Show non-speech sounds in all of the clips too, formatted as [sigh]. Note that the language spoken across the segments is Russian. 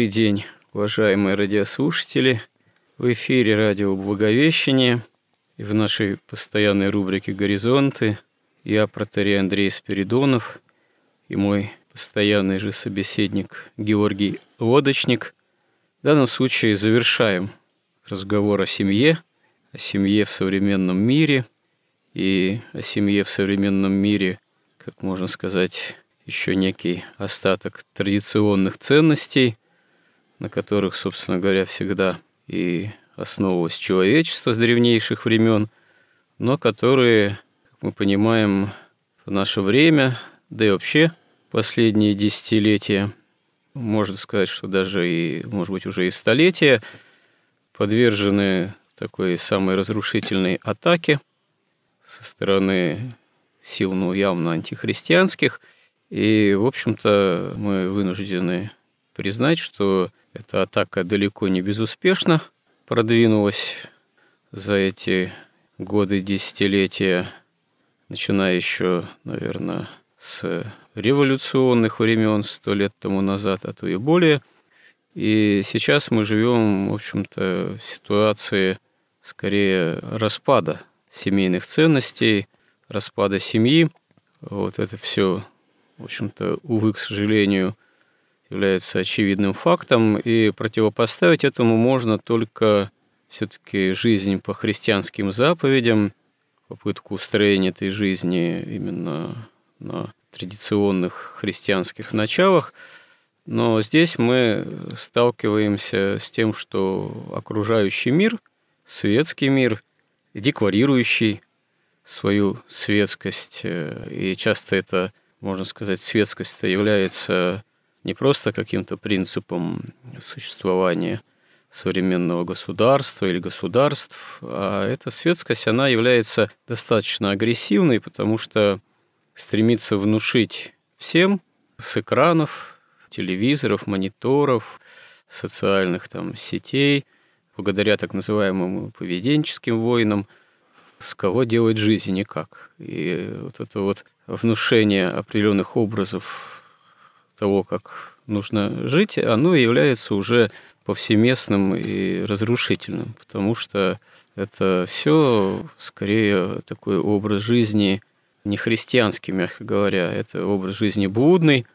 Добрый день, уважаемые радиослушатели. В эфире радио «Благовещение» и в нашей постоянной рубрике «Горизонты» я, протерей Андрей Спиридонов, и мой постоянный же собеседник Георгий Лодочник. В данном случае завершаем разговор о семье, о семье в современном мире и о семье в современном мире, как можно сказать, еще некий остаток традиционных ценностей, на которых, собственно говоря, всегда и основывалось человечество с древнейших времен, но которые, как мы понимаем, в наше время, да и вообще последние десятилетия, можно сказать, что даже и, может быть, уже и столетия, подвержены такой самой разрушительной атаке со стороны сил, ну, явно антихристианских – и, в общем-то, мы вынуждены признать, что эта атака далеко не безуспешно продвинулась за эти годы, десятилетия, начиная еще, наверное, с революционных времен, сто лет тому назад, а то и более. И сейчас мы живем, в общем-то, в ситуации скорее распада семейных ценностей, распада семьи. Вот это все в общем-то, увы, к сожалению, является очевидным фактом, и противопоставить этому можно только все-таки жизнь по христианским заповедям, попытку устроения этой жизни именно на традиционных христианских началах. Но здесь мы сталкиваемся с тем, что окружающий мир, светский мир, декларирующий свою светскость, э, и часто это можно сказать, светскость-то является не просто каким-то принципом существования современного государства или государств, а эта светскость, она является достаточно агрессивной, потому что стремится внушить всем с экранов, телевизоров, мониторов, социальных там сетей, благодаря так называемым поведенческим войнам, с кого делать жизнь никак. И вот это вот внушение определенных образов того, как нужно жить, оно является уже повсеместным и разрушительным, потому что это все скорее такой образ жизни не христианский, мягко говоря, это образ жизни блудный,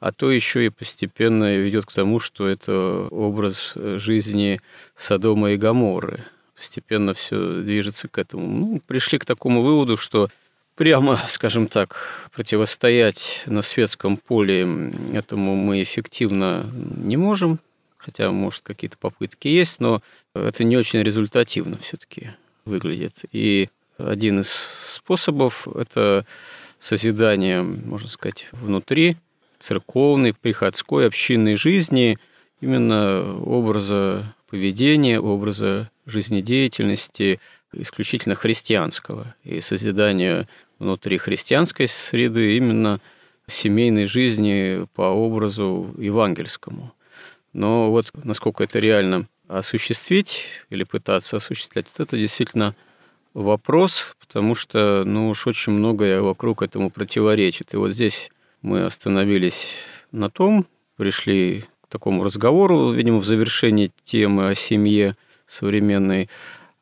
а то еще и постепенно ведет к тому, что это образ жизни Содома и Гаморы. Постепенно все движется к этому. Ну, пришли к такому выводу, что прямо, скажем так, противостоять на светском поле этому мы эффективно не можем, хотя, может, какие-то попытки есть, но это не очень результативно все-таки выглядит. И один из способов – это созидание, можно сказать, внутри церковной, приходской, общинной жизни, именно образа поведения, образа жизнедеятельности исключительно христианского и созидания внутри христианской среды именно семейной жизни по образу евангельскому. Но вот насколько это реально осуществить или пытаться осуществлять, вот это действительно вопрос, потому что ну уж очень многое вокруг этому противоречит. И вот здесь мы остановились на том, пришли к такому разговору, видимо, в завершении темы о семье современной,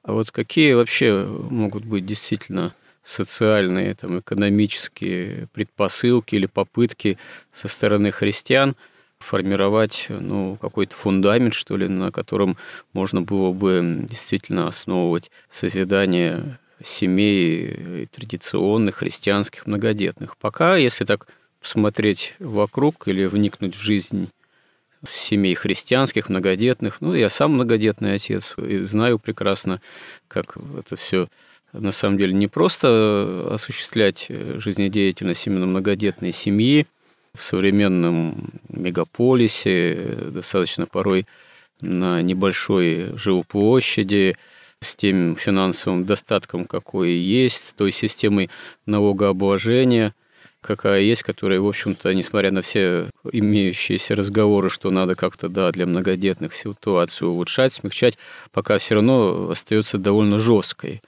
а вот какие вообще могут быть действительно социальные, там, экономические предпосылки или попытки со стороны христиан формировать ну, какой-то фундамент, что ли, на котором можно было бы действительно основывать созидание семей традиционных, христианских, многодетных. Пока, если так посмотреть вокруг или вникнуть в жизнь семей христианских, многодетных. Ну, я сам многодетный отец и знаю прекрасно, как это все на самом деле не просто осуществлять жизнедеятельность именно многодетной семьи в современном мегаполисе, достаточно порой на небольшой жилплощади, с тем финансовым достатком, какой есть, той системой налогообложения, какая есть, которая, в общем-то, несмотря на все имеющиеся разговоры, что надо как-то, да, для многодетных ситуацию улучшать, смягчать, пока все равно остается довольно жесткой.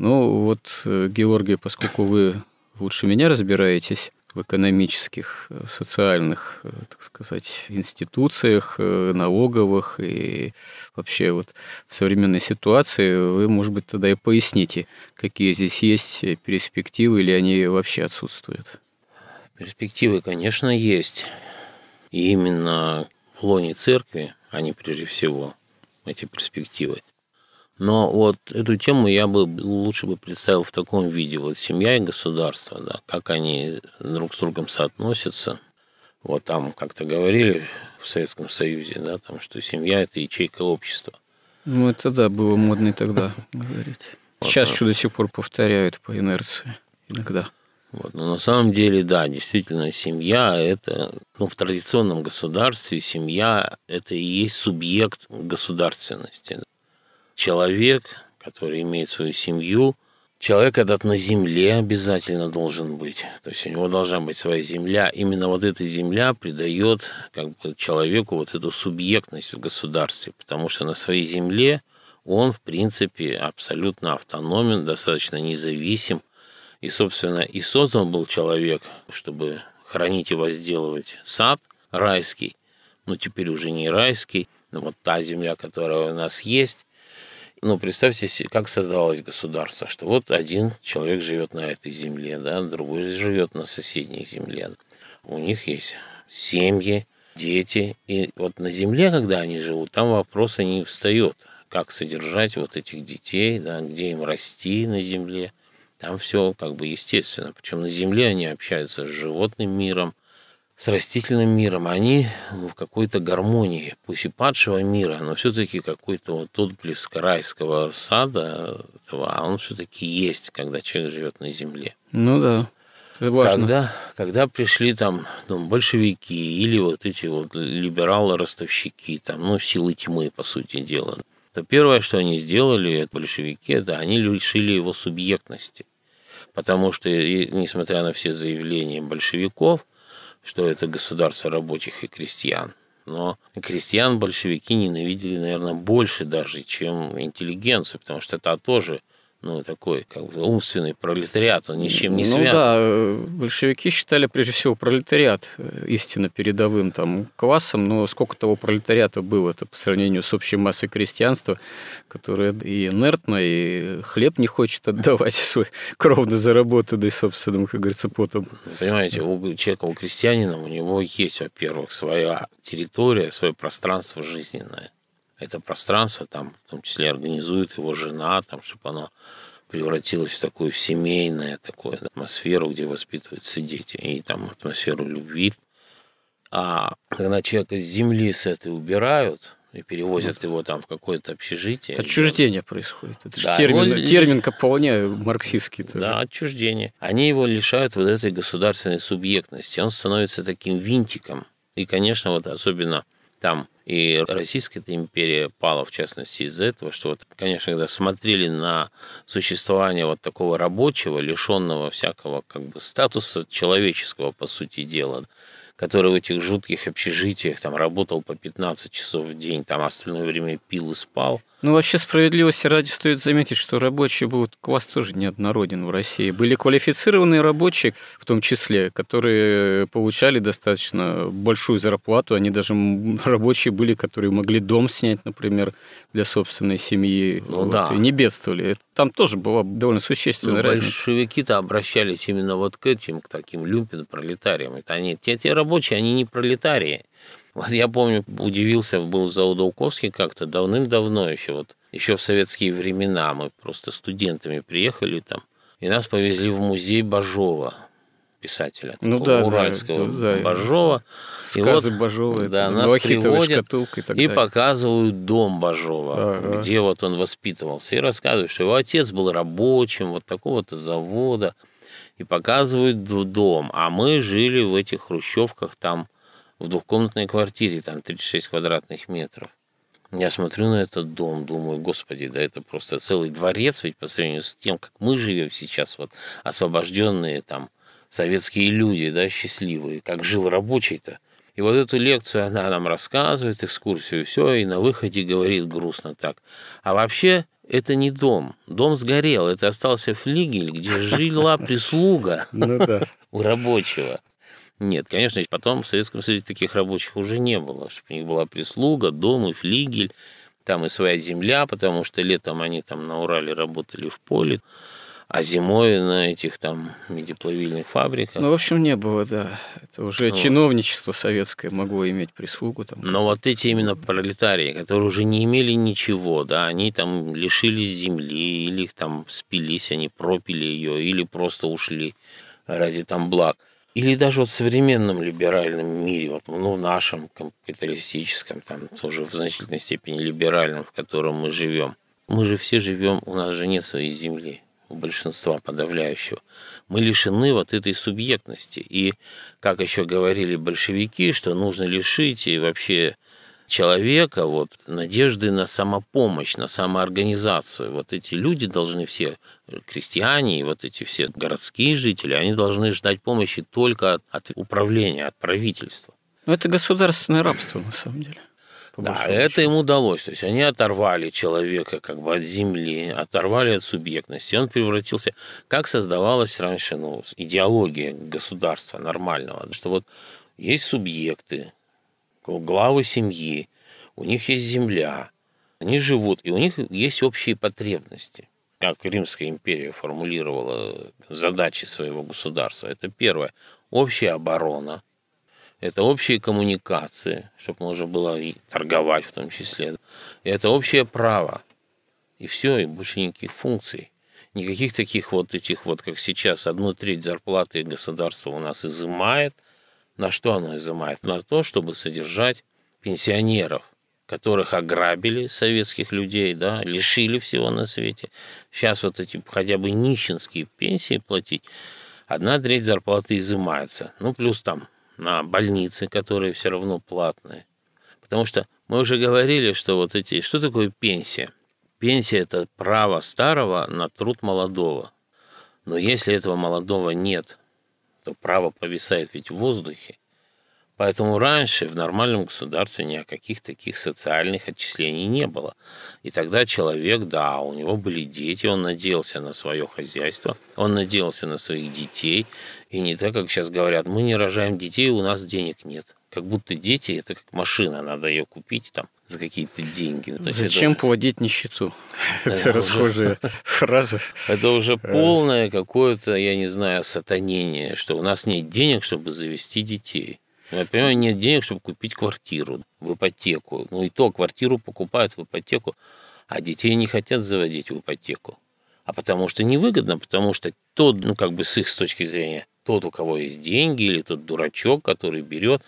Ну, вот, э, Георгий, поскольку вы лучше меня разбираетесь, в экономических, э, социальных, э, так сказать, институциях, налоговых и вообще вот в современной ситуации, вы, может быть, тогда и поясните, какие здесь есть перспективы или они вообще отсутствуют. Перспективы, конечно, есть. И именно в лоне церкви, они прежде всего, эти перспективы. Но вот эту тему я бы лучше бы представил в таком виде. Вот семья и государство, да, как они друг с другом соотносятся. Вот там как-то говорили в Советском Союзе, да, там, что семья – это ячейка общества. Ну, это да, было модно тогда [laughs] говорить. Сейчас еще до сих пор повторяют по инерции иногда. Вот. Но на самом деле, да, действительно, семья – это, ну, в традиционном государстве семья – это и есть субъект государственности человек, который имеет свою семью, человек этот на земле обязательно должен быть. То есть у него должна быть своя земля. Именно вот эта земля придает как бы, человеку вот эту субъектность в государстве, потому что на своей земле он, в принципе, абсолютно автономен, достаточно независим. И, собственно, и создан был человек, чтобы хранить и возделывать сад райский, но теперь уже не райский, но вот та земля, которая у нас есть, ну, представьте как создавалось государство, что вот один человек живет на этой земле, да, другой живет на соседней земле. У них есть семьи, дети. И вот на земле, когда они живут, там вопросы не встает, как содержать вот этих детей, да, где им расти на земле. Там все как бы естественно. Причем на земле они общаются с животным миром, с растительным миром, они в какой-то гармонии, пусть и падшего мира, но все-таки какой-то вот отблеск райского сада, этого, а он все-таки есть, когда человек живет на земле. Ну да. Важно. Когда, когда пришли там ну, большевики или вот эти вот либералы-ростовщики, там, ну, силы тьмы, по сути дела, то первое, что они сделали, большевики, это они лишили его субъектности. Потому что, несмотря на все заявления большевиков, что это государство рабочих и крестьян. Но крестьян большевики ненавидели, наверное, больше даже, чем интеллигенцию, потому что это тоже ну, такой как бы умственный пролетариат, он ни с чем не ну, связан. да, большевики считали прежде всего пролетариат э, истинно передовым там классом, но сколько того пролетариата было это по сравнению с общей массой крестьянства, которое и инертно, и хлеб не хочет отдавать [laughs] свой кровно заработанный собственным, как говорится, потом. Понимаете, у человека, у крестьянина, у него есть, во-первых, своя территория, свое пространство жизненное это пространство, там, в том числе организует его жена, там, чтобы оно превратилось в такую в семейное такую атмосферу, где воспитываются дети, и там атмосферу любви. А когда человека с земли с этой убирают, и перевозят его там в какое-то общежитие. Отчуждение происходит. Это да, термин, его... термин вполне марксистский. Тоже. Да, отчуждение. Они его лишают вот этой государственной субъектности. Он становится таким винтиком. И, конечно, вот особенно там и Российская империя пала, в частности, из-за этого, что, вот, конечно, когда смотрели на существование вот такого рабочего, лишенного всякого как бы статуса человеческого, по сути дела, который в этих жутких общежитиях там работал по 15 часов в день, там остальное время пил и спал. Ну, вообще, справедливости ради стоит заметить, что рабочий был класс тоже неоднороден в России. Были квалифицированные рабочие, в том числе, которые получали достаточно большую зарплату. Они даже рабочие были, которые могли дом снять, например, для собственной семьи. Ну, вот, да. И не бедствовали. Там тоже была довольно существенная ну, разница. Большевики-то обращались именно вот к этим, к таким люмпен-пролетариям. Это они, те, те рабочие, они не пролетарии. Вот я помню, удивился, был в Заудовковске как-то давным-давно еще, вот еще в советские времена. Мы просто студентами приехали там, и нас повезли в музей Бажова. писателя, ну, да, уральского да, да, Бажова. Сказы и вот, Бажова, да, это, нас приводят шкатулка и, так и далее. показывают дом Бажова, Ага. где вот он воспитывался, и рассказывают, что его отец был рабочим вот такого-то завода, и показывают дом, а мы жили в этих хрущевках там в двухкомнатной квартире, там 36 квадратных метров. Я смотрю на этот дом, думаю, господи, да это просто целый дворец, ведь по сравнению с тем, как мы живем сейчас, вот освобожденные там советские люди, да, счастливые, как жил рабочий-то. И вот эту лекцию она нам рассказывает, экскурсию, все, и на выходе говорит грустно так. А вообще это не дом. Дом сгорел, это остался флигель, где жила прислуга Ну [laughs] у рабочего. Нет, конечно, потом в Советском Союзе таких рабочих уже не было, чтобы у них была прислуга, дом и флигель, там и своя земля, потому что летом они там на Урале работали в поле, а зимой на этих там медиплавильных фабриках. Ну, в общем, не было, да. Это уже Вот. чиновничество советское могло иметь прислугу там. Но вот эти именно пролетарии, которые уже не имели ничего, да, они там лишились земли, или их там спились, они пропили ее, или просто ушли ради там благ. Или даже вот в современном либеральном мире, вот, ну, в нашем капиталистическом, там тоже в значительной степени либеральном, в котором мы живем. Мы же все живем, у нас же нет своей земли, у большинства подавляющего. Мы лишены вот этой субъектности. И, как еще говорили большевики, что нужно лишить и вообще человека вот, надежды на самопомощь, на самоорганизацию. Вот эти люди должны все, э, крестьяне и вот эти все городские жители, они должны ждать помощи только от, от управления, от правительства. Ну, это государственное рабство, на самом деле. Да, это им удалось. То есть они оторвали человека как бы от земли, оторвали от субъектности. Он превратился... Как создавалась раньше ну, идеология государства нормального? Что вот есть субъекты, главы семьи, у них есть земля, они живут, и у них есть общие потребности. Как Римская империя формулировала задачи своего государства. Это первое. Общая оборона, это общие коммуникации, чтобы можно было и торговать в том числе. Это общее право. И все, и больше никаких функций. Никаких таких вот этих вот, как сейчас, одну треть зарплаты государство у нас изымает. На что оно изымает? На то, чтобы содержать пенсионеров, которых ограбили советских людей, да, лишили всего на свете. Сейчас вот эти хотя бы нищенские пенсии платить, одна треть зарплаты изымается. Ну, плюс там на больницы, которые все равно платные. Потому что мы уже говорили, что вот эти... Что такое пенсия? Пенсия – это право старого на труд молодого. Но если этого молодого нет, то право повисает ведь в воздухе. Поэтому раньше в нормальном государстве ни о каких таких социальных отчислений не было. И тогда человек, да, у него были дети, он надеялся на свое хозяйство, он надеялся на своих детей. И не так, как сейчас говорят, мы не рожаем детей, у нас денег нет. Как будто дети это как машина, надо ее купить там за какие-то деньги. Ну, то Зачем это, плодить нищету? [laughs] Да, Это расхожая [laughs] фраза. это уже полное какое-то, я не знаю, сатанение, что у нас нет денег, чтобы завести детей. Ну, Я понимаю, нет денег, чтобы купить квартиру в ипотеку. Ну и то, квартиру покупают в ипотеку, а детей не хотят заводить в ипотеку. А потому что невыгодно, потому что тот, ну как бы с их с точки зрения, тот, у кого есть деньги, или тот дурачок, который берет,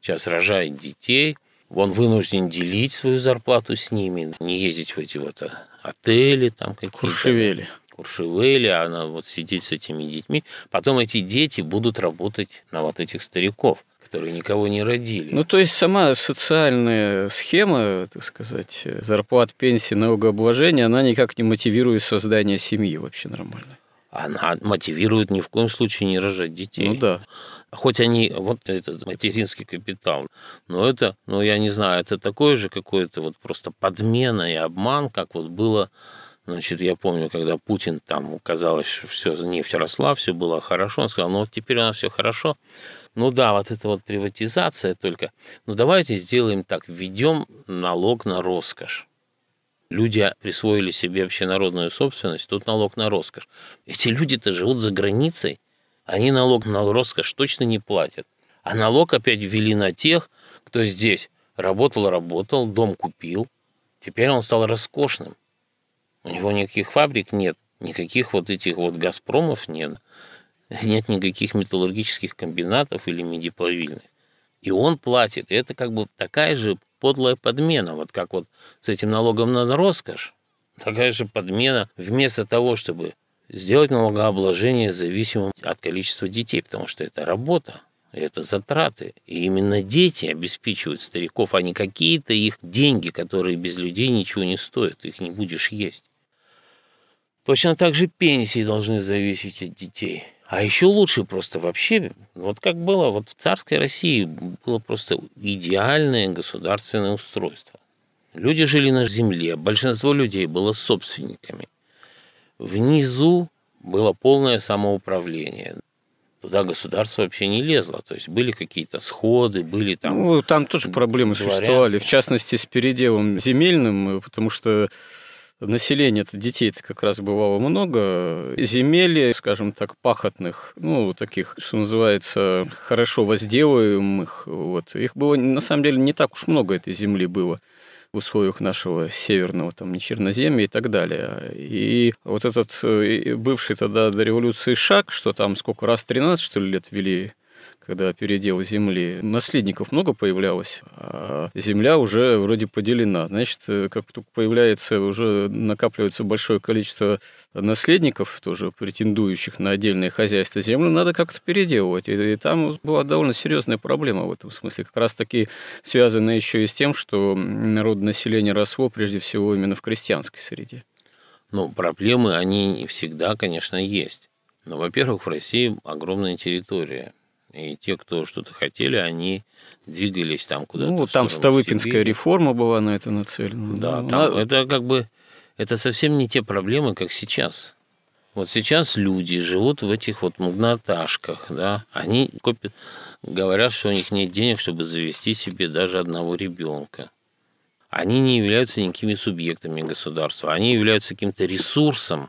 сейчас рожает детей, он вынужден делить свою зарплату с ними, не ездить в эти вот а, отели там какие-то. Куршевели. Куршевели, а она вот сидит с этими детьми. Потом эти дети будут работать на вот этих стариков, которые никого не родили. Ну, то есть сама социальная схема, так сказать, зарплат, пенсии, налогообложения, она никак не мотивирует создание семьи вообще нормально. Она мотивирует ни в коем случае не рожать детей. Ну да. Хоть они, вот этот материнский капитал, но это, ну я не знаю, это такое же какое-то вот просто подмена и обман, как вот было, значит, я помню, когда Путин там казалось, все, нефть росла, все было хорошо, он сказал, ну вот теперь у нас все хорошо, ну да, вот это вот приватизация только, ну давайте сделаем так, введем налог на роскошь. Люди присвоили себе общенародную собственность, тут налог на роскошь. Эти люди-то живут за границей, они налог на роскошь точно не платят. А налог опять ввели на тех, кто здесь работал, работал, дом купил. Теперь он стал роскошным. У него никаких фабрик нет, никаких вот этих вот «Газпромов» нет. нет никаких металлургических комбинатов или медиплавильных. И он платит. И это как бы такая же подлая подмена. Вот как вот с этим налогом на роскошь, такая же подмена вместо того, чтобы сделать налогообложение зависимым от количества детей, потому что это работа, это затраты. И именно дети обеспечивают стариков, а не какие-то их деньги, которые без людей ничего не стоят, их не будешь есть. Точно так же пенсии должны зависеть от детей. А еще лучше просто вообще, вот как было вот в царской России, было просто идеальное государственное устройство. Люди жили на земле, большинство людей было собственниками. Внизу было полное самоуправление. Туда государство вообще не лезло. То есть были какие-то сходы, были там... Ну, там тоже проблемы существовали, в частности, с переделом земельным, потому что населения это детей-то как раз бывало много, земель, скажем так, пахотных, ну, таких, что называется, хорошо возделываемых, вот, их было, на самом деле, не так уж много этой земли было в условиях нашего северного там не черноземья и так далее. И вот этот э, бывший тогда до революции шаг, что там сколько раз 13 что ли лет ввели когда передел земли, наследников много появлялось, а земля уже вроде поделена. Значит, э, как только появляется, уже накапливается большое количество наследников, тоже претендующих на отдельное хозяйство, землю надо как-то переделывать. И, и там была довольно серьезная проблема в этом смысле, как раз таки связанная еще и с тем, что народное население росло прежде всего именно в крестьянской среде. Ну, проблемы, они всегда, конечно, есть. Но, во-первых, в России огромная территория. И те, кто что-то хотели, они двигались там куда-то. Ну, там Ставыпинская Сибири. реформа была на это нацелена. Да, да. там, это как бы это совсем не те проблемы, как сейчас. Вот сейчас люди живут в этих вот магнаташках, да, они копят, говорят, что у них нет денег, чтобы завести себе даже одного ребенка. Они не являются никакими субъектами государства, они являются каким-то ресурсом,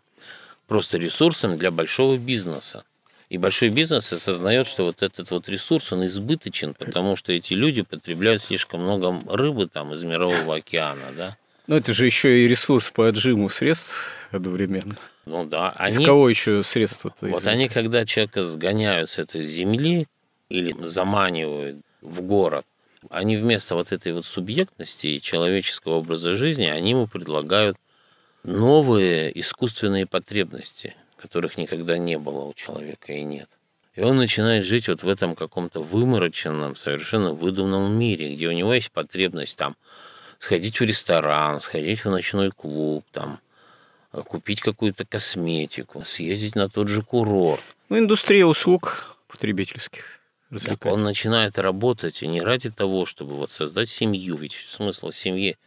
просто ресурсом для большого бизнеса. И большой бизнес осознает, что вот этот вот ресурс, он избыточен, потому что эти люди потребляют слишком много рыбы там из мирового океана, да. Но это же еще и ресурс по отжиму средств одновременно. Ну да. Они, Из кого еще средства-то? Вот они, когда человека сгоняют с этой земли или заманивают в город, они вместо вот этой вот субъектности и человеческого образа жизни, они ему предлагают новые искусственные потребности – которых никогда не было у человека и нет. И он начинает жить вот в этом каком-то вымороченном, совершенно выдуманном мире, где у него есть потребность там сходить в ресторан, сходить в ночной клуб, там, купить какую-то косметику, съездить на тот же курорт. Ну, индустрия услуг потребительских. Так он начинает работать и не ради того, чтобы вот создать семью, ведь смысл семьи,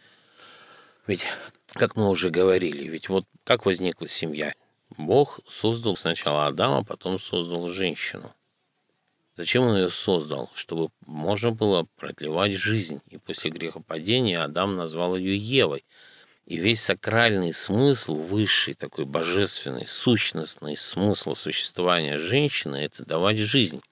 ведь, как мы уже говорили, ведь вот как возникла семья? Бог создал сначала Адама, потом создал женщину. Зачем он ее создал? Чтобы можно было продлевать жизнь. И после грехопадения Адам назвал ее Евой. И весь сакральный смысл, высший такой божественный, сущностный смысл существования женщины – это давать жизнь.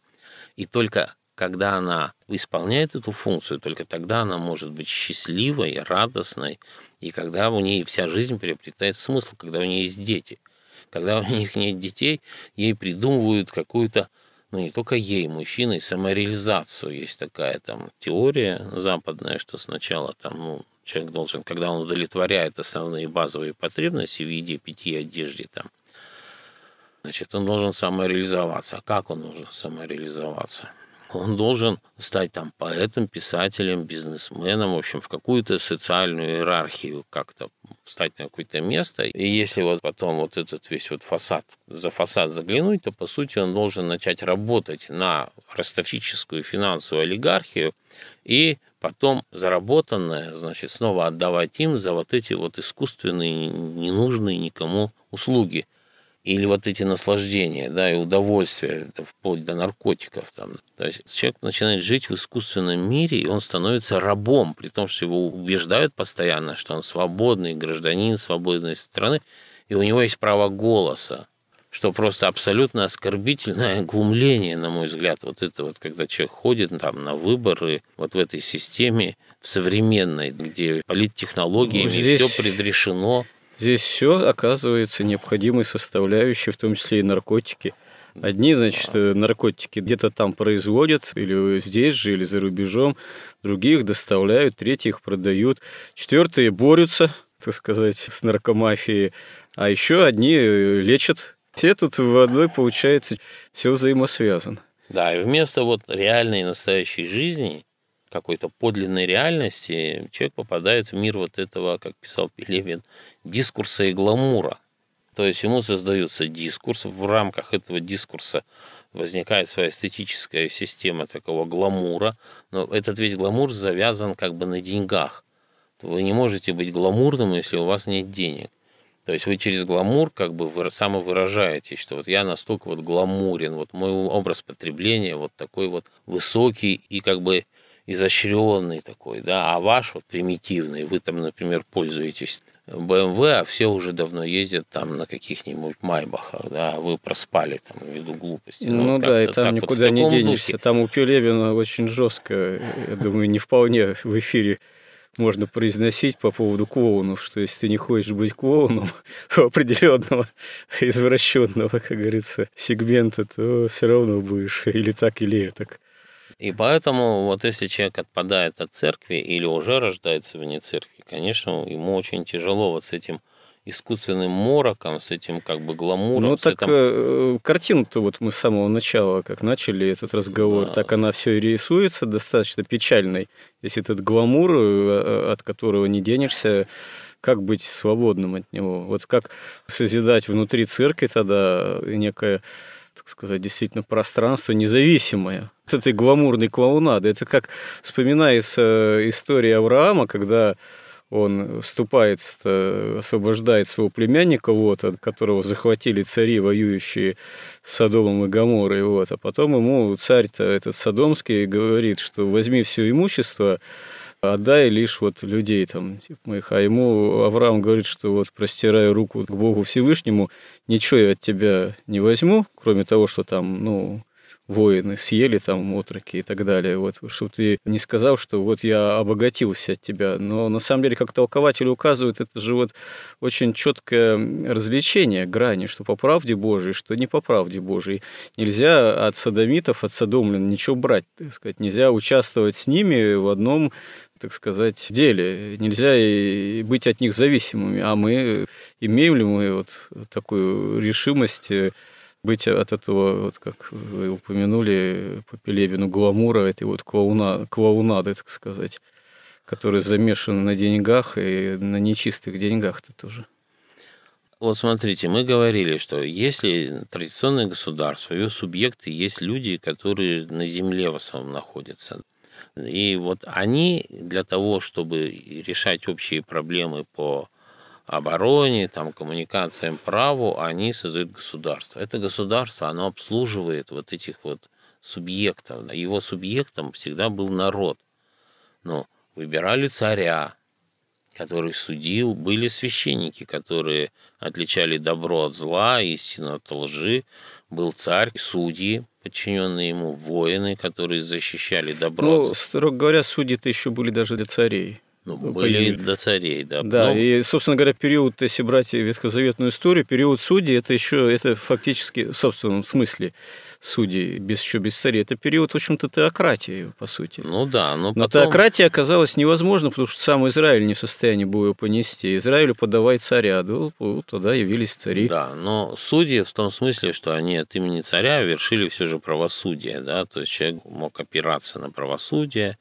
И только когда она исполняет эту функцию, только тогда она может быть счастливой, радостной, и когда у нее вся жизнь приобретает смысл, когда у нее есть дети – когда у них нет детей, ей придумывают какую-то, ну не только ей, мужчиной, самореализацию. Есть такая там теория западная, что сначала там, ну, человек должен, когда он удовлетворяет основные базовые потребности в виде пяти одежде там, значит, он должен самореализоваться. А как он должен самореализоваться? Он должен стать там поэтом, писателем, бизнесменом, в общем, в какую-то социальную иерархию как-то встать на какое-то место. И если вот потом вот этот весь вот фасад, за фасад заглянуть, то, по сути, он должен начать работать на ростовщическую финансовую олигархию и потом заработанное, значит, снова отдавать им за вот эти вот искусственные, ненужные никому услуги – или вот эти наслаждения, да, и удовольствия, это вплоть до наркотиков. Там. То есть человек начинает жить в искусственном мире, и он становится рабом, при том, что его убеждают постоянно, что он свободный гражданин свободной страны, и у него есть право голоса, что просто абсолютно оскорбительное [laughs] глумление, на мой взгляд, вот это вот, когда человек ходит там на выборы, вот в этой системе, в современной, где политтехнологиями ну, здесь... все предрешено. Здесь все оказывается необходимой составляющей, в том числе и наркотики. Одни, значит, э, наркотики где-то там производят, или здесь же, или за рубежом, других доставляют, третьих продают, четвертые борются, так сказать, с наркомафией, а еще одни э, лечат. Все тут в одной, получается, все взаимосвязано. Да, и вместо вот реальной настоящей жизни, какой-то подлинной реальности, человек попадает в мир вот этого, как писал Пелевин, дискурса и гламура. То есть ему создается дискурс, в рамках этого дискурса возникает своя эстетическая система такого гламура, но этот весь гламур завязан как бы на деньгах. Вы не можете быть гламурным, если у вас нет денег. То есть вы через гламур как бы вы самовыражаете, что вот я настолько вот гламурен, вот мой образ потребления вот такой вот высокий и как бы изощренный такой, да, а ваш вот примитивный, вы там, например, пользуетесь BMW, а все уже давно ездят там на каких-нибудь майбахах, да, а вы проспали там ввиду глупости. Ну, ну вот да, и там никуда вот не денешься. Духе. Там у Пелевина очень жестко, я думаю, не вполне в эфире можно произносить по поводу клоунов, что если ты не хочешь быть клоуном [laughs] определенного извращенного, как говорится, сегмента, то все равно будешь или так, или так. И поэтому вот если человек отпадает от церкви или уже рождается вне церкви, конечно, ему очень тяжело вот с этим искусственным мороком, с этим как бы гламуром. Ну так этим... Э, картину-то вот мы с самого начала, как начали этот разговор, да. так она все и рисуется достаточно печальной. Если этот гламур, э, э, от которого не денешься, как быть свободным от него? Вот как созидать внутри церкви тогда некое так сказать, действительно пространство независимое. От этой гламурной клоунады. Это как вспоминается история Авраама, когда он вступает, освобождает своего племянника, от которого захватили цари, воюющие с Содомом и Гаморой, вот, а потом ему царь-то этот Содомский говорит, что возьми все имущество, отдай лишь вот людей там, типа моих. А ему Авраам говорит, что вот простираю руку к Богу Всевышнему, ничего я от тебя не возьму, кроме того, что там, ну, воины съели там отроки и так далее. Вот, чтобы ты не сказал, что вот я обогатился от тебя. Но на самом деле, как толкователи указывают, это же вот очень четкое развлечение грани, что по правде Божией, что не по правде Божией. Нельзя от садомитов, от садомлян ничего брать, так сказать. Нельзя участвовать с ними в одном так сказать, деле. Нельзя и быть от них зависимыми. А мы имеем ли мы вот такую решимость быть от этого, вот как вы упомянули по Пелевину, гламура, этой вот клоуна, клоунады, так сказать, который замешан на деньгах и на нечистых деньгах-то тоже. Вот смотрите, мы говорили, что если традиционное государство, ее субъекты, есть люди, которые на земле в основном находятся. И вот они для того, чтобы решать общие проблемы по обороне, там, коммуникациям, праву, они создают государство. Это государство, оно обслуживает вот этих вот субъектов. Его субъектом всегда был народ. Но выбирали царя, который судил, были священники, которые отличали добро от зла, истину от лжи, был царь, судьи, подчиненные ему, воины, которые защищали добро. Ну, строго говоря, судьи-то еще были даже для царей. Ну, были до царей, да. Да, Но... и, собственно говоря, период, если брать ветхозаветную историю, период судей, это еще, это фактически, в собственном смысле, судей, без, еще без царей, это период, в общем-то, теократии, по сути. Ну да, но потом... Но теократия оказалась невозможна, потому что сам Израиль не в состоянии был ее понести. Израилю подавай царя, да, вот тогда явились цари. Да, но судьи в том смысле, что они от имени царя вершили все же правосудие, да, то есть человек мог опираться на правосудие,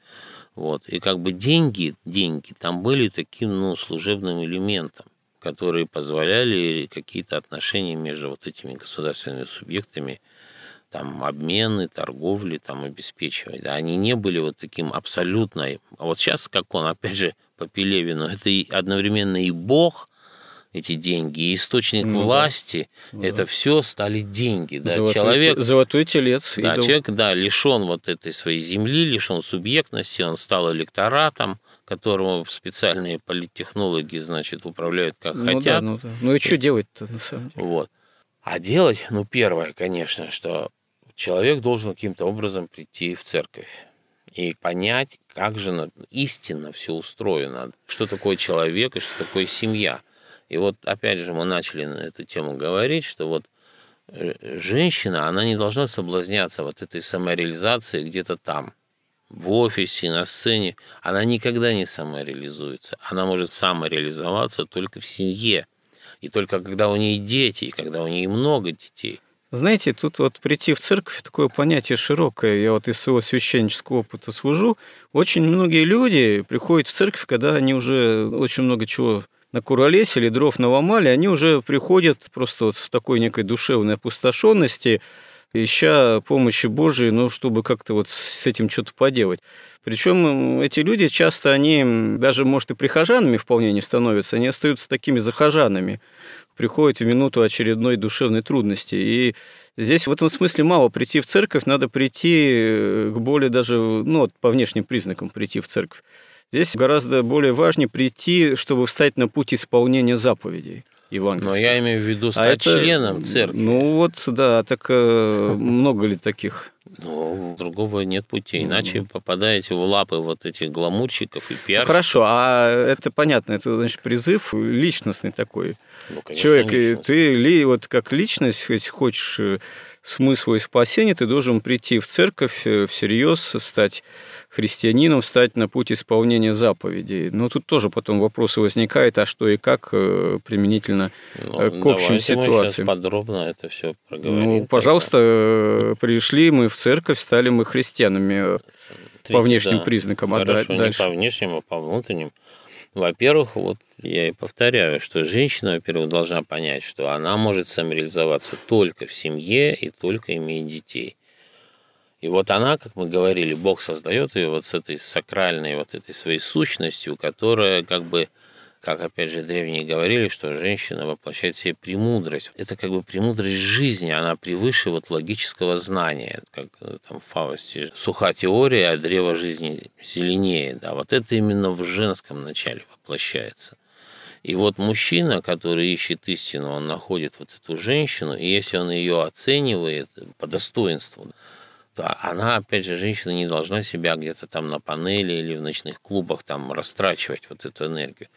вот. И как бы деньги, деньги там были таким ну, служебным элементом, которые позволяли какие-то отношения между вот этими государственными субъектами, там, обмены, торговли там, обеспечивать. Да, они не были вот таким абсолютно... А вот сейчас, как он, опять же, по Пелевину, это одновременно и бог, эти деньги, и источник ну, власти, да. это все стали деньги. Да. Золотой, человек, золотой телец. Да, идол. человек, да, лишен вот этой своей земли, лишен субъектности, он стал электоратом, которому специальные политтехнологи, значит, управляют как ну, хотят. Да, ну, да. ну и что делать-то на самом деле? Вот. А делать, ну, первое, конечно, что человек должен каким-то образом прийти в церковь и понять, как же истинно все устроено, что такое человек и что такое семья. И вот опять же мы начали на эту тему говорить, что вот женщина, она не должна соблазняться вот этой самореализацией где-то там, в офисе, на сцене. Она никогда не самореализуется. Она может самореализоваться только в семье. И только когда у нее дети, и когда у нее много детей. Знаете, тут вот прийти в церковь такое понятие широкое. Я вот из своего священнического опыта служу. Очень многие люди приходят в церковь, когда они уже очень много чего накуролесили, дров наломали, они уже приходят просто вот в такой некой душевной опустошенности, ища помощи Божией, ну, чтобы как-то вот с этим что-то поделать. Причем эти люди часто, они даже, может, и прихожанами вполне не становятся, они остаются такими захожанами, приходят в минуту очередной душевной трудности. И здесь в этом смысле мало прийти в церковь, надо прийти э, к более даже, ну, по внешним признакам прийти в церковь. Здесь гораздо более важнее прийти, чтобы встать на путь исполнения заповедей. Но я имею в виду а стать а это, членом церкви. Ну вот, да, так э, много ли таких? Ну, другого нет пути. Иначе mm попадаете в лапы вот этих гламурчиков и пиар. Ну, хорошо, а это понятно, это значит призыв личностный такой. Ну, конечно, Человек, личностный. ты ли вот как личность, если хочешь э, смысла и спасения, ты должен прийти в церковь э, всерьез, стать христианином, стать на путь исполнения заповедей. Но тут тоже потом вопросы возникают, а что и как э, применительно ну, э, к общим ситуациям. Мы подробно это все проговорим. Ну, пожалуйста, пришли мы в церковь, стали мы христианами Смотрите, по внешним да. признакам. Хорошо, а дальше... не по внешним, а по внутренним. Во-первых, вот я и повторяю, что женщина, во-первых, должна понять, что она может самореализоваться только в семье и только имея детей. И вот она, как мы говорили, Бог создает ее вот с этой сакральной вот этой своей сущностью, которая как бы, как опять же древние говорили, что женщина воплощает в себе премудрость. Это как бы премудрость жизни, она превыше вот логического знания, как э, там в Фаусте суха теория, а древо жизни зеленее. Да, вот это именно в женском начале воплощается. И вот мужчина, который ищет истину, он находит вот эту женщину, и если он ее оценивает по достоинству, то она, опять же, женщина не должна себя где-то там на панели или в ночных клубах там растрачивать вот эту энергию.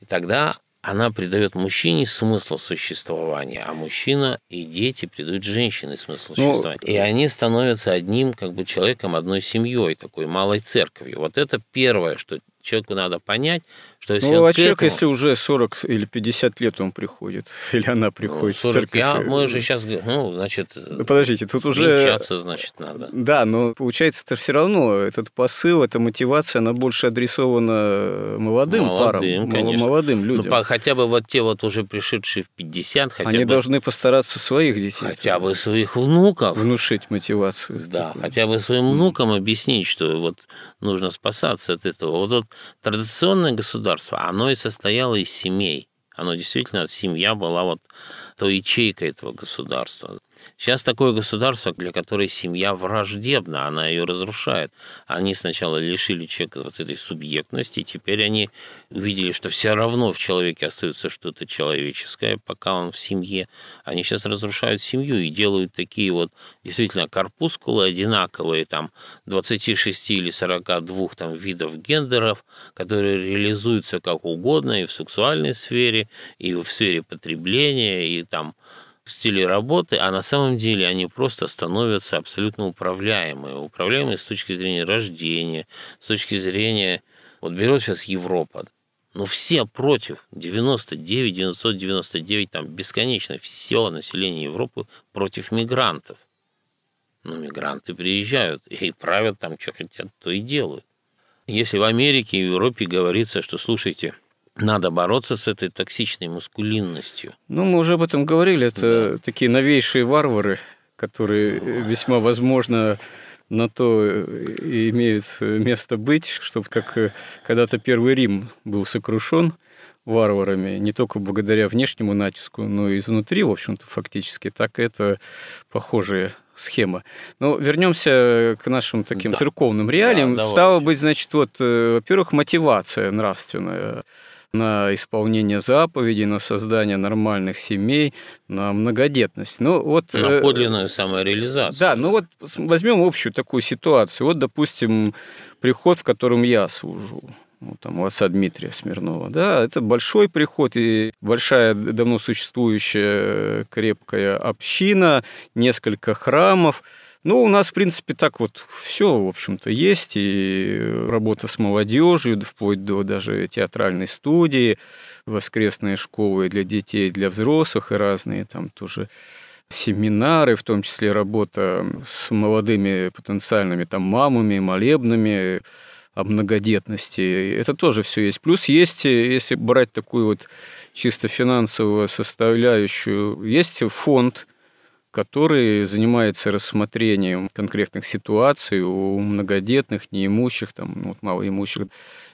И тогда она придает мужчине смысл существования, а мужчина и дети придают женщине смысл ну, существования. И они становятся одним как бы человеком, одной семьей, такой малой церковью. Вот это первое, что человеку надо понять, что если ну, а человек, этому... если уже 40 или 50 лет он приходит, [laughs] или она приходит 40, в церковь... Я, э, мы же сейчас, ну, значит... Ну, подождите, тут уже... Венчаться, значит, надо. Да, но получается, это все равно, этот посыл, эта мотивация, она больше адресована молодым, молодым парам, конечно. молодым ну, людям. Ну, хотя бы вот те вот уже пришедшие в 50, хотя Они бы... должны постараться своих детей. Хотя бы своих внуков. Внушить мотивацию. Да, такую. хотя бы своим внукам объяснить, что вот нужно спасаться от этого. Вот, вот традиционное государство, оно и состояло из семей. Оно действительно, семья была вот той ячейкой этого государства. Сейчас такое государство, для которой семья враждебна, она ее разрушает. Они сначала лишили человека вот этой субъектности, теперь они увидели, что все равно в человеке остается что-то человеческое, пока он в семье. Они сейчас разрушают семью и делают такие вот действительно корпускулы одинаковые, там 26 или 42 там, видов гендеров, которые реализуются как угодно и в сексуальной сфере, и в сфере потребления, и там стиле работы, а на самом деле они просто становятся абсолютно управляемые. Управляемые с точки зрения рождения, с точки зрения... Вот берет сейчас Европа, но все против, 99, 999, там бесконечно все население Европы против мигрантов. Но мигранты приезжают и правят там, что хотят, то и делают. Если в Америке и в Европе говорится, что, слушайте, надо бороться с этой токсичной мускулинностью. Ну, мы уже об этом говорили. Это да. такие новейшие варвары, которые весьма возможно на то имеют место быть, чтобы как когда-то Первый Рим был сокрушен варварами, не только благодаря внешнему натиску, но и изнутри, в общем-то, фактически, так это похожая схема. Но вернемся к нашим таким да. церковным реалиям. Да, Стало быть, значит, вот, э, во-первых, мотивация нравственная на исполнение заповедей, на создание нормальных семей, на многодетность. Ну, вот, на э, подлинную самореализацию. Да, ну вот возьмем общую такую ситуацию. Вот, допустим, приход, в котором я служу. ну, там, у отца Дмитрия Смирнова. Да, это большой приход и большая давно существующая крепкая община, несколько храмов. Ну, у нас, в принципе, так вот все, в общем-то, есть. И работа с молодежью, вплоть до даже театральной студии, воскресные школы для детей, для взрослых и разные там тоже семинары, в том числе работа с молодыми потенциальными там мамами, молебными, о многодетности. Это тоже все есть. Плюс есть, если брать такую вот чисто финансовую составляющую, есть фонд, который занимается рассмотрением конкретных ситуаций у многодетных, неимущих, там, ну, вот, малоимущих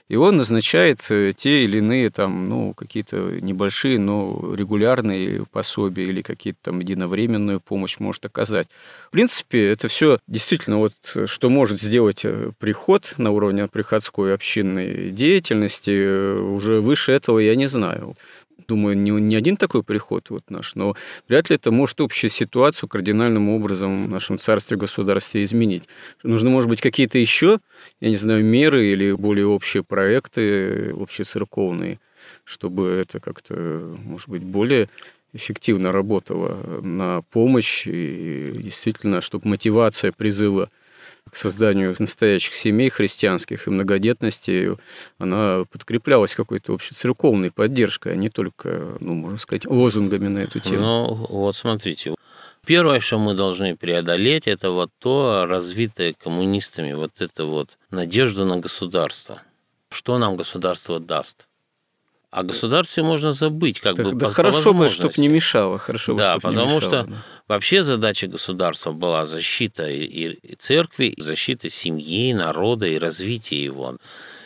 и он назначает э, те или иные там, ну, какие-то небольшие, но регулярные пособия или какие-то там единовременную помощь может оказать. В принципе, это все действительно вот, что может сделать э, приход на уровне приходской общинной деятельности, э, уже выше этого я не знаю думаю, не, не один такой приход вот наш, но вряд ли это может общую ситуацию кардинальным образом в нашем царстве, государстве изменить. Нужно, может быть, какие-то еще, я не знаю, меры или более общие проекты, общецерковные, чтобы это как-то, может быть, более эффективно работало на помощь и действительно, чтобы мотивация призыва к созданию настоящих семей христианских и многодетности, она подкреплялась какой-то общецерковной поддержкой, а не только, ну, можно сказать, лозунгами на эту тему. Ну, вот смотрите, Первое, что мы должны преодолеть, это вот то развитое коммунистами, вот это вот надежда на государство. Что нам государство даст? О государстве можно забыть, как так, бы да по, хорошо бы, чтобы не мешало, хорошо да, бы, потому не мешало, что да. вообще задача государства была защита и, и церкви, и защита семьи, народа и развитие его.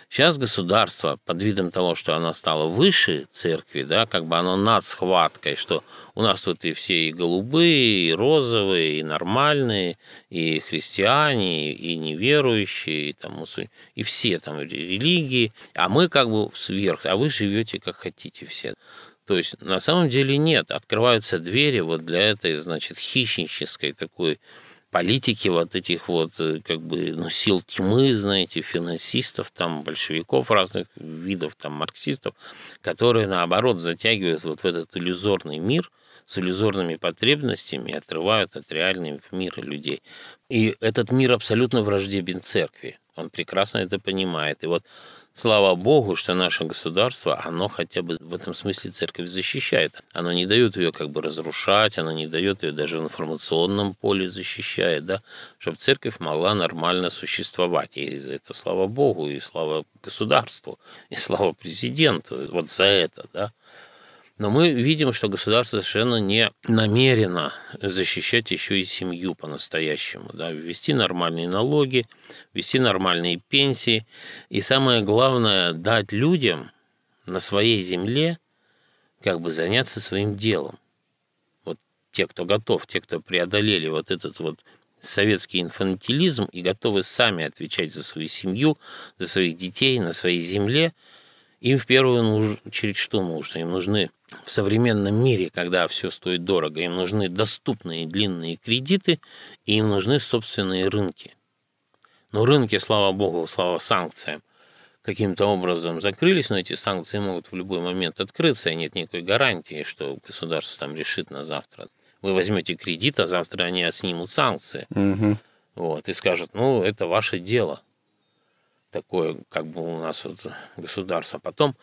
Сейчас государство, под видом того, что оно стало выше церкви, да, как бы оно над схваткой, что у нас тут и все и голубые, и розовые, и нормальные, и христиане, и неверующие, и, там, и все там религии, а мы как бы сверх, а вы живете как хотите все. То есть на самом деле нет, открываются двери вот для этой, значит, хищнической такой политики вот этих вот э, как бы ну, сил тьмы, знаете, финансистов, там, большевиков разных видов, там, марксистов, которые, наоборот, затягивают вот в этот иллюзорный мир с иллюзорными потребностями и отрывают от реального мира людей. И этот мир абсолютно враждебен церкви. Он прекрасно это понимает. И вот Слава Богу, что наше государство, оно хотя бы в этом смысле церковь защищает. Оно не дает ее как бы разрушать, оно не дает ее даже в информационном поле защищает, да, чтобы церковь могла нормально существовать. И это слава Богу, и слава государству, и слава президенту вот за это, да. Но мы видим, что государство совершенно не намерено защищать еще и семью по-настоящему. Да? Ввести нормальные налоги, ввести нормальные пенсии. И самое главное, дать людям на своей земле как бы заняться своим делом. Вот те, кто готов, те, кто преодолели вот этот вот советский инфантилизм и готовы сами отвечать за свою семью, за своих детей на своей земле – им в первую очередь что нужно? Им нужны в современном мире, когда все стоит дорого, им нужны доступные длинные кредиты, и им нужны собственные рынки. Но рынки, слава богу, слава санкциям, каким-то образом закрылись, но эти санкции могут в любой момент открыться, и нет никакой гарантии, что государство там решит на завтра. Вы возьмете кредит, а завтра они отснимут санкции. Угу. Вот, и скажут, ну, это ваше дело такое, как бы у нас вот государство. Потом,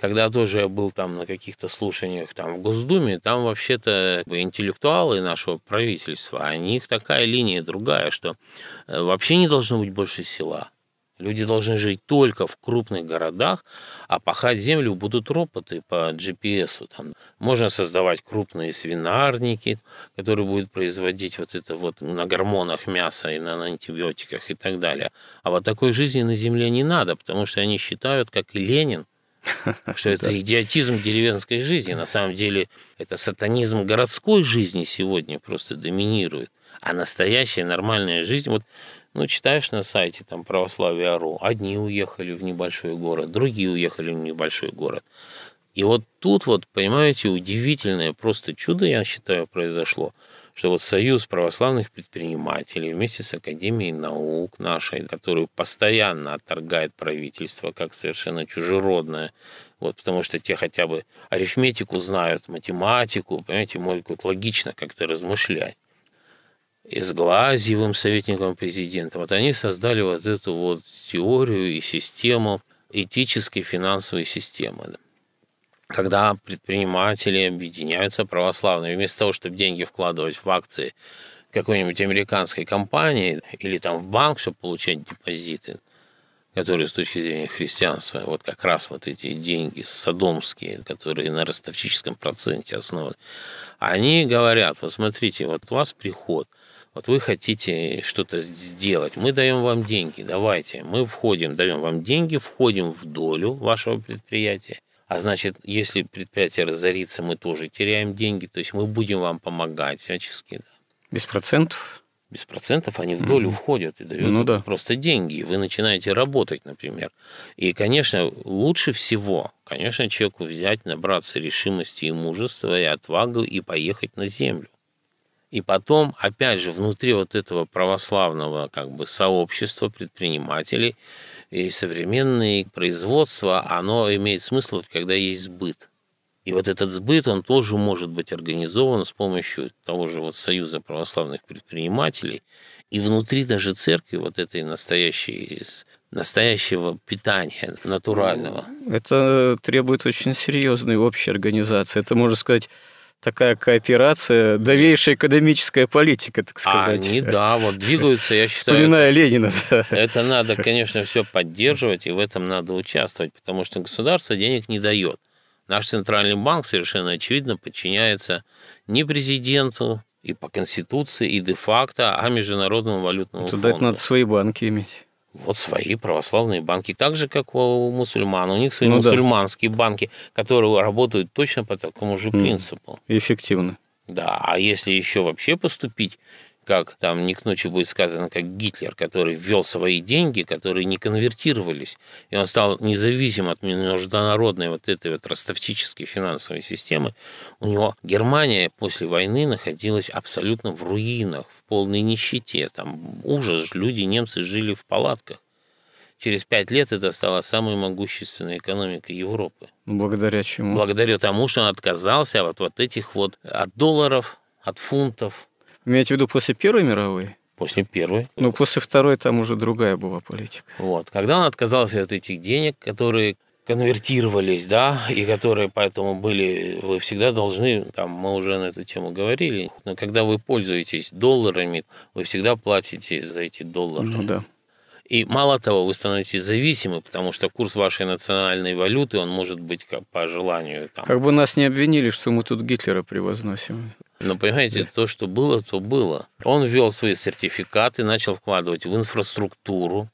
когда тоже я был там на каких-то слушаниях там в Госдуме, там вообще-то интеллектуалы нашего правительства, а у них такая линия другая, что э, вообще не должно быть больше села. Люди должны жить только в крупных городах, а пахать землю будут роботы по GPS. Там можно создавать крупные свинарники, которые будут производить вот это вот на гормонах мясо и на антибиотиках и так далее. А вот такой жизни на земле не надо, потому что они считают, как и Ленин, [laughs] что это идиотизм деревенской жизни. На самом деле это сатанизм городской жизни сегодня просто доминирует. А настоящая нормальная жизнь, вот ну, читаешь на сайте там православие.ру, одни уехали в небольшой город, другие уехали в небольшой город. И вот тут вот, понимаете, удивительное просто чудо, я считаю, произошло, что вот Союз православных предпринимателей вместе с Академией наук нашей, которую постоянно отторгает правительство как совершенно чужеродное, вот, потому что те хотя бы арифметику знают, математику, понимаете, могут логично как-то размышлять. И с Глазьевым, советником президента, вот они создали вот эту вот теорию и систему этической финансовой системы когда предприниматели объединяются православные, вместо того, чтобы деньги вкладывать в акции какой-нибудь американской компании или там в банк, чтобы получать депозиты, которые с точки зрения христианства, вот как раз вот эти деньги садомские, которые на ростовчическом проценте основаны, они говорят, вот смотрите, вот у вас приход, вот вы хотите что-то сделать, мы даем вам деньги, давайте, мы входим, даем вам деньги, входим в долю вашего предприятия, а значит, если предприятие разорится, мы тоже теряем деньги. То есть мы будем вам помогать всячески. Да. Без процентов? Без процентов они в долю mm. входят и дают ну, да. просто деньги. И вы начинаете работать, например. И, конечно, лучше всего, конечно, человеку взять, набраться решимости и мужества, и отвагу, и поехать на землю. И потом, опять же, внутри вот этого православного как бы сообщества предпринимателей и современное производство, оно имеет смысл, когда есть сбыт. И вот этот сбыт, он тоже может быть организован с помощью того же вот Союза православных предпринимателей. И внутри даже церкви вот этой настоящей настоящего питания натурального. Это требует очень серьезной общей организации. Это, можно сказать, такая кооперация, новейшая экономическая политика, так сказать. Они, да, вот двигаются, я считаю. Вспоминая это, Ленина. Да. Это надо, конечно, все поддерживать, и в этом надо участвовать, потому что государство денег не дает. Наш центральный банк совершенно очевидно подчиняется не президенту, и по Конституции, и де-факто, а Международному валютному Туда фонду. надо свои банки иметь вот свои православные банки, так же, как у мусульман. У них свои ну, мусульманские да. банки, которые работают точно по такому же принципу. Эффективно. Да, а если еще вообще поступить как там не к ночи будет сказано, как Гитлер, который ввел свои деньги, которые не конвертировались, и он стал независим от международной вот этой вот ростовчической финансовой системы, у него Германия после войны находилась абсолютно в руинах, в полной нищете, там ужас, люди, немцы жили в палатках. Через пять лет это стала самой могущественной экономикой Европы. Благодаря чему? Благодаря тому, что он отказался от вот этих вот от долларов, от фунтов, Имеете в виду после Первой мировой? После Первой. Ну, после Второй там уже другая была политика. Вот. Когда он отказался от этих денег, которые конвертировались, да, и которые поэтому были, вы всегда должны, там мы уже на эту тему говорили, но когда вы пользуетесь долларами, вы всегда платите за эти доллары. Ну да. И мало того, вы становитесь зависимы, потому что курс вашей национальной валюты, он может быть как по желанию. Там. Как бы нас не обвинили, что мы тут Гитлера превозносим. Но понимаете, то, что было, то было. Он ввел свои сертификаты, начал вкладывать в инфраструктуру,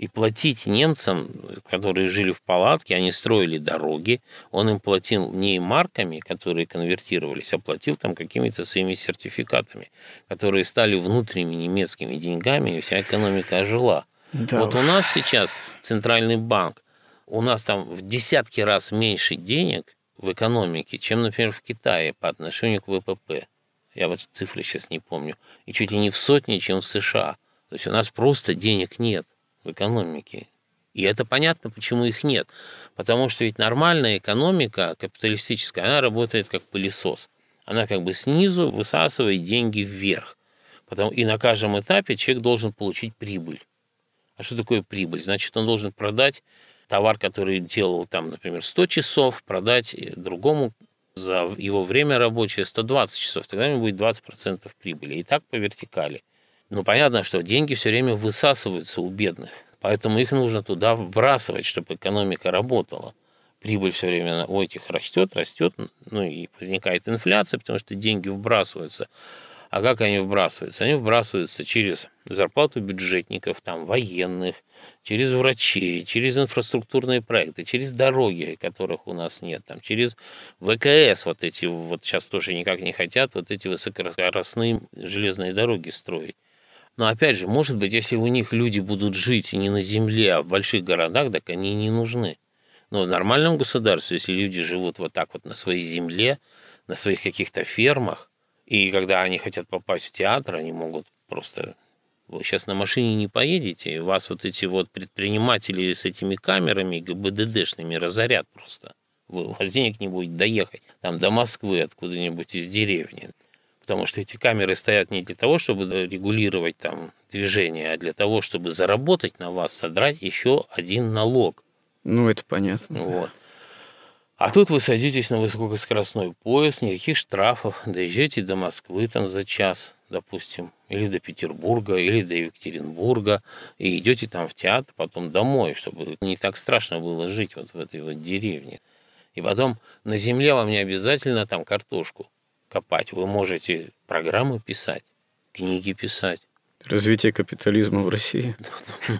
и платить немцам, которые жили в палатке, они строили дороги, он им платил не марками, которые конвертировались, а платил там какими-то своими сертификатами, которые стали внутренними немецкими деньгами, и вся экономика ожила. Да вот у нас сейчас центральный банк, у нас там в десятки раз меньше денег в экономике, чем, например, в Китае по отношению к ВПП. Я вот цифры сейчас не помню. И чуть ли не в сотни, чем в США. То есть у нас просто денег нет в экономике. И это понятно, почему их нет. Потому что ведь нормальная экономика капиталистическая, она работает как пылесос. Она как бы снизу высасывает деньги вверх. Потом, и на каждом этапе человек должен получить прибыль. А что такое прибыль? Значит, он должен продать товар, который делал там, например, 100 часов, продать другому за его время рабочее 120 часов, тогда ему будет 20% прибыли. И так по вертикали. Ну, понятно, что деньги все время высасываются у бедных, поэтому их нужно туда вбрасывать, чтобы экономика работала. Прибыль все время у этих растет, растет, ну и возникает инфляция, потому что деньги вбрасываются. А как они вбрасываются? Они вбрасываются через зарплату бюджетников, там, военных, через врачей, через инфраструктурные проекты, через дороги, которых у нас нет, там, через ВКС, вот эти, вот сейчас тоже никак не хотят, вот эти высокоскоростные железные дороги строить. Но опять же, может быть, если у них люди будут жить не на земле, а в больших городах, так они не нужны. Но в нормальном государстве, если люди живут вот так вот на своей земле, на своих каких-то фермах, И когда они хотят попасть в театр, они могут просто... Вы сейчас на машине не поедете, вас вот эти вот предприниматели с этими камерами ГБДДшными разорят просто. Вы, у вас денег не будет доехать там до Москвы откуда-нибудь из деревни. Потому что эти камеры стоят не для того, чтобы регулировать там движение, а для того, чтобы заработать на вас, содрать еще один налог. Ну, это понятно. Вот. А тут вы садитесь на высокоскоростной поезд, никаких штрафов, доезжаете до Москвы там за час, допустим, или до Петербурга, или до Екатеринбурга, и идете там в театр, потом домой, чтобы не так страшно было жить вот в этой вот деревне. И потом на земле вам не обязательно там картошку копать. Вы можете программы писать, книги писать. Развитие капитализма в России.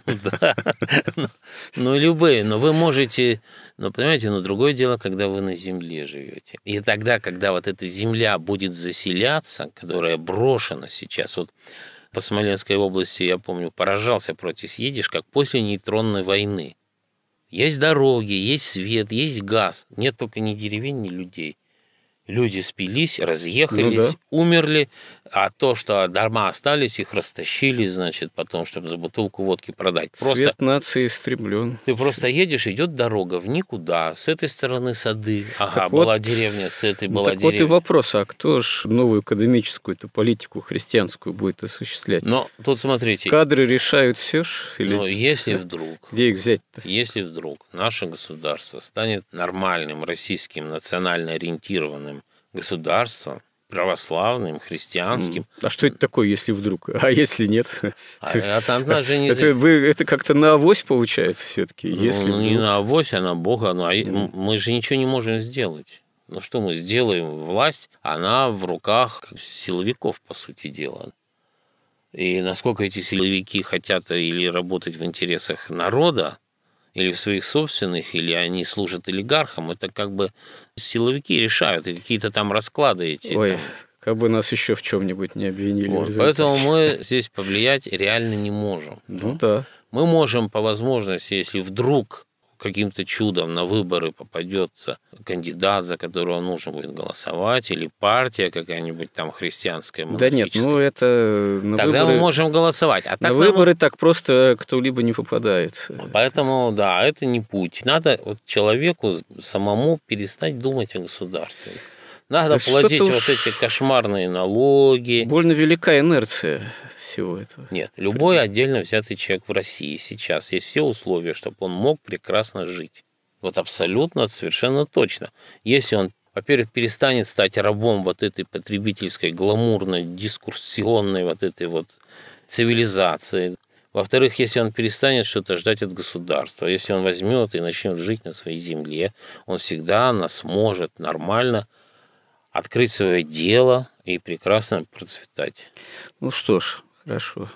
Да. [laughs] Ну, любые. Но вы можете... Но, понимаете, но другое дело, когда вы на земле живете. И тогда, когда вот эта земля будет заселяться, которая брошена сейчас, вот по Смоленской области, я помню, поражался против едешь, как после нейтронной войны. Есть дороги, есть свет, есть газ. Нет только ни деревень, ни людей люди спились, разъехались, ну, да. умерли, а то, что дома остались, их растащили, значит, потом, чтобы за бутылку водки продать. Просто, Цвет нации истреблен. Ты просто едешь, идет дорога в никуда, с этой стороны сады, ага, так была вот, деревня, с этой была так деревня. вот и вопрос, а кто ж новую академическую-то политику христианскую будет осуществлять? Но тут смотрите. Кадры решают все ж? Или... Но если вдруг... Где их взять-то? Если вдруг наше государство станет нормальным, российским, национально ориентированным государством, православным, христианским. А что это такое, если вдруг? А если нет? А это, же не... это, вы, это как-то на авось получается все-таки? Ну, если ну, вдруг... не на авось, а на Бога. Ну, а mm. Мы же ничего не можем сделать. Ну что мы сделаем? Власть, она в руках силовиков, по сути дела. И насколько эти силовики хотят или работать в интересах народа, или в своих собственных, или они служат олигархам, это как бы силовики решают, и какие-то там расклады эти. Ой, там. как бы нас еще в чем-нибудь не обвинили. Вот, поэтому мы здесь повлиять реально не можем. Ну да. Мы можем по возможности, если вдруг каким-то чудом на выборы попадется кандидат, за которого нужно будет голосовать, или партия какая-нибудь там христианская. Да нет, ну это... На Тогда выборы... мы можем голосовать. А так на выборы так просто кто-либо не попадается. Поэтому, да, это не путь. Надо вот человеку самому перестать думать о государстве. Надо да платить вот эти кошмарные налоги. Больно велика инерция всего этого. Нет, любой отдельно взятый человек в России сейчас есть все условия, чтобы он мог прекрасно жить. Вот абсолютно, совершенно точно. Если он во-первых, перестанет стать рабом вот этой потребительской, гламурной, дискурсионной вот этой вот цивилизации. Во-вторых, если он перестанет что-то ждать от государства, если он возьмет и начнет жить на своей земле, он всегда нас сможет нормально открыть свое дело и прекрасно процветать. Ну что ж, Хорошо.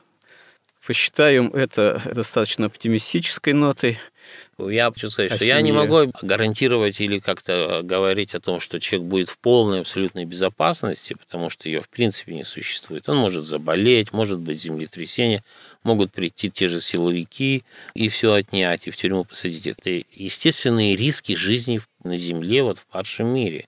Посчитаем это достаточно оптимистической нотой. Я хочу сказать, а что семье... я не могу гарантировать или как-то говорить о том, что человек будет в полной абсолютной безопасности, потому что ее в принципе не существует. Он может заболеть, может быть землетрясение, могут прийти те же силовики и все отнять, и в тюрьму посадить. Это естественные риски жизни на Земле, вот в падшем мире.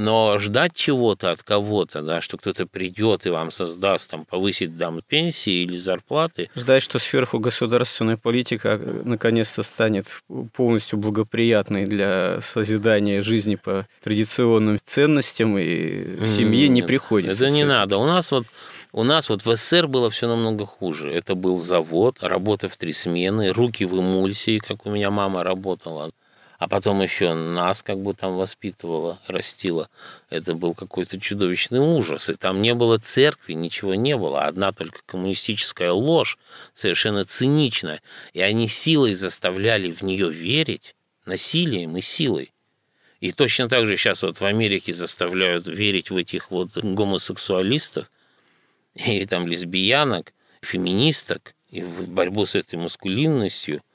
Но ждать чего-то от кого-то, да, что кто-то придет и вам создаст, там, повысит дам пенсии или зарплаты. Ждать, что сверху государственная политика э, наконец-то станет полностью благоприятной для созидания жизни по традиционным ценностям и в семье не приходится. Это не надо. У нас вот у нас вот в СССР было все намного хуже. Это был завод, работа в три смены, руки в эмульсии, как у меня мама работала а потом еще нас как бы там воспитывала, растила. Это был какой-то чудовищный ужас. И там не было церкви, ничего не было. Одна только коммунистическая ложь, совершенно циничная. И они силой заставляли в нее верить, насилием и силой. И точно так же сейчас вот в Америке заставляют верить в этих вот гомосексуалистов и там лесбиянок, феминисток, и в борьбу с этой маскулинностью –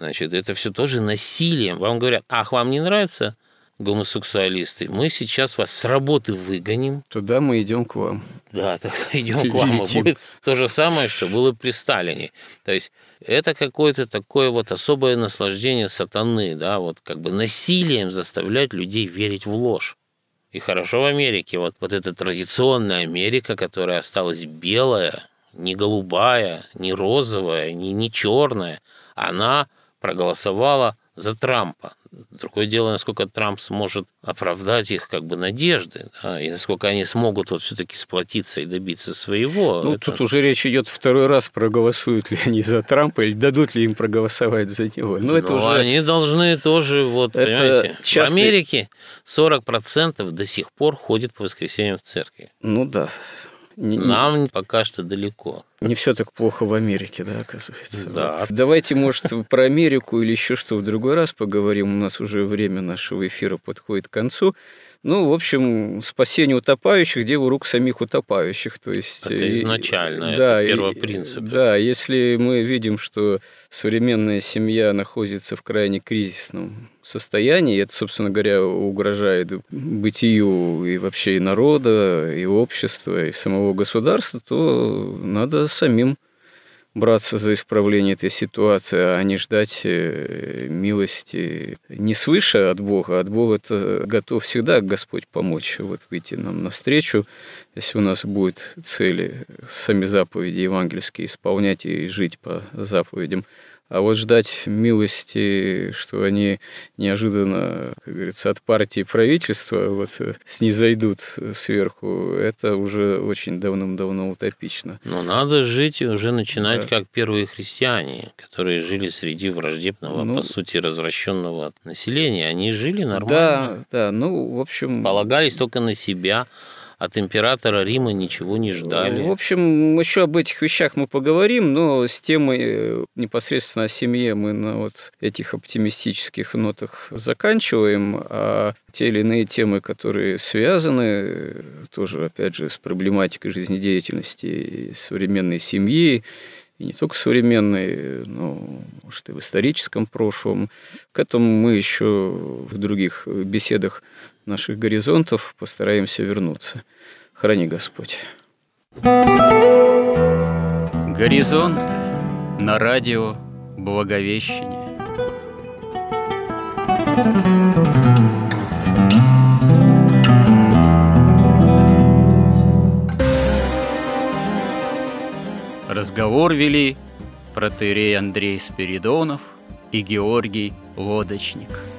Значит, это все тоже насилием. Вам говорят, ах, вам не нравятся гомосексуалисты, мы сейчас вас с работы выгоним. Туда мы идем к вам. Да, [laughs] тогда идем к вам. И будет то же самое, что было при Сталине. То есть это какое-то такое вот особое наслаждение сатаны, да, вот как бы насилием заставлять людей верить в ложь. И хорошо в Америке. Вот, вот эта традиционная Америка, которая осталась белая, не голубая, не розовая, не, не черная, она проголосовала за Трампа. Другое дело, насколько Трамп сможет оправдать их как бы надежды, да, и насколько они смогут вот все-таки сплотиться и добиться своего. Ну, это... тут уже речь идет второй раз, проголосуют ли они за Трампа или дадут ли им проголосовать за него. Ну, это уже... они должны тоже, вот, это понимаете, частный... в Америке 40% до сих пор ходят по воскресеньям в церкви. Ну да. Не, Нам пока что далеко. Не все так плохо в Америке, да, оказывается. Да. Давайте, может, про Америку или еще что в другой раз поговорим. У нас уже время нашего эфира подходит к концу. Ну, в общем, спасение утопающих – дело рук самих утопающих. То есть, это изначально, да, это первый принцип. Да, если мы видим, что современная семья находится в крайне кризисном состоянии, это, собственно говоря, угрожает бытию и вообще и народа, и общества, и самого государства, то надо самим браться за исправление этой ситуации, а не ждать э, милости не свыше от Бога. От Бога это готов всегда Господь помочь, вот выйти нам навстречу, если у нас будет цели сами заповеди евангельские исполнять и жить по заповедям. А вот ждать милости, что они неожиданно, как говорится, от партии правительства вот э, снизойдут сверху, это уже очень давным-давно утопично. Но надо жить и уже начинать да. как первые христиане, которые жили среди враждебного, ну, по сути, развращенного населения. Они жили нормально. Да, да, ну, в общем... Полагались только на себя, от императора Рима ничего не ждали. В общем, еще об этих вещах мы поговорим, но с темой э, непосредственно о семье мы на вот этих оптимистических нотах заканчиваем, а те или иные темы, которые связаны тоже, опять же, с проблематикой жизнедеятельности современной семьи, и не только современной, но, может, и в историческом прошлом. К этому мы еще в других беседах наших горизонтов постараемся вернуться. Храни Господь. Горизонт на радио Благовещение. Разговор вели протерей Андрей Спиридонов и Георгий Лодочник –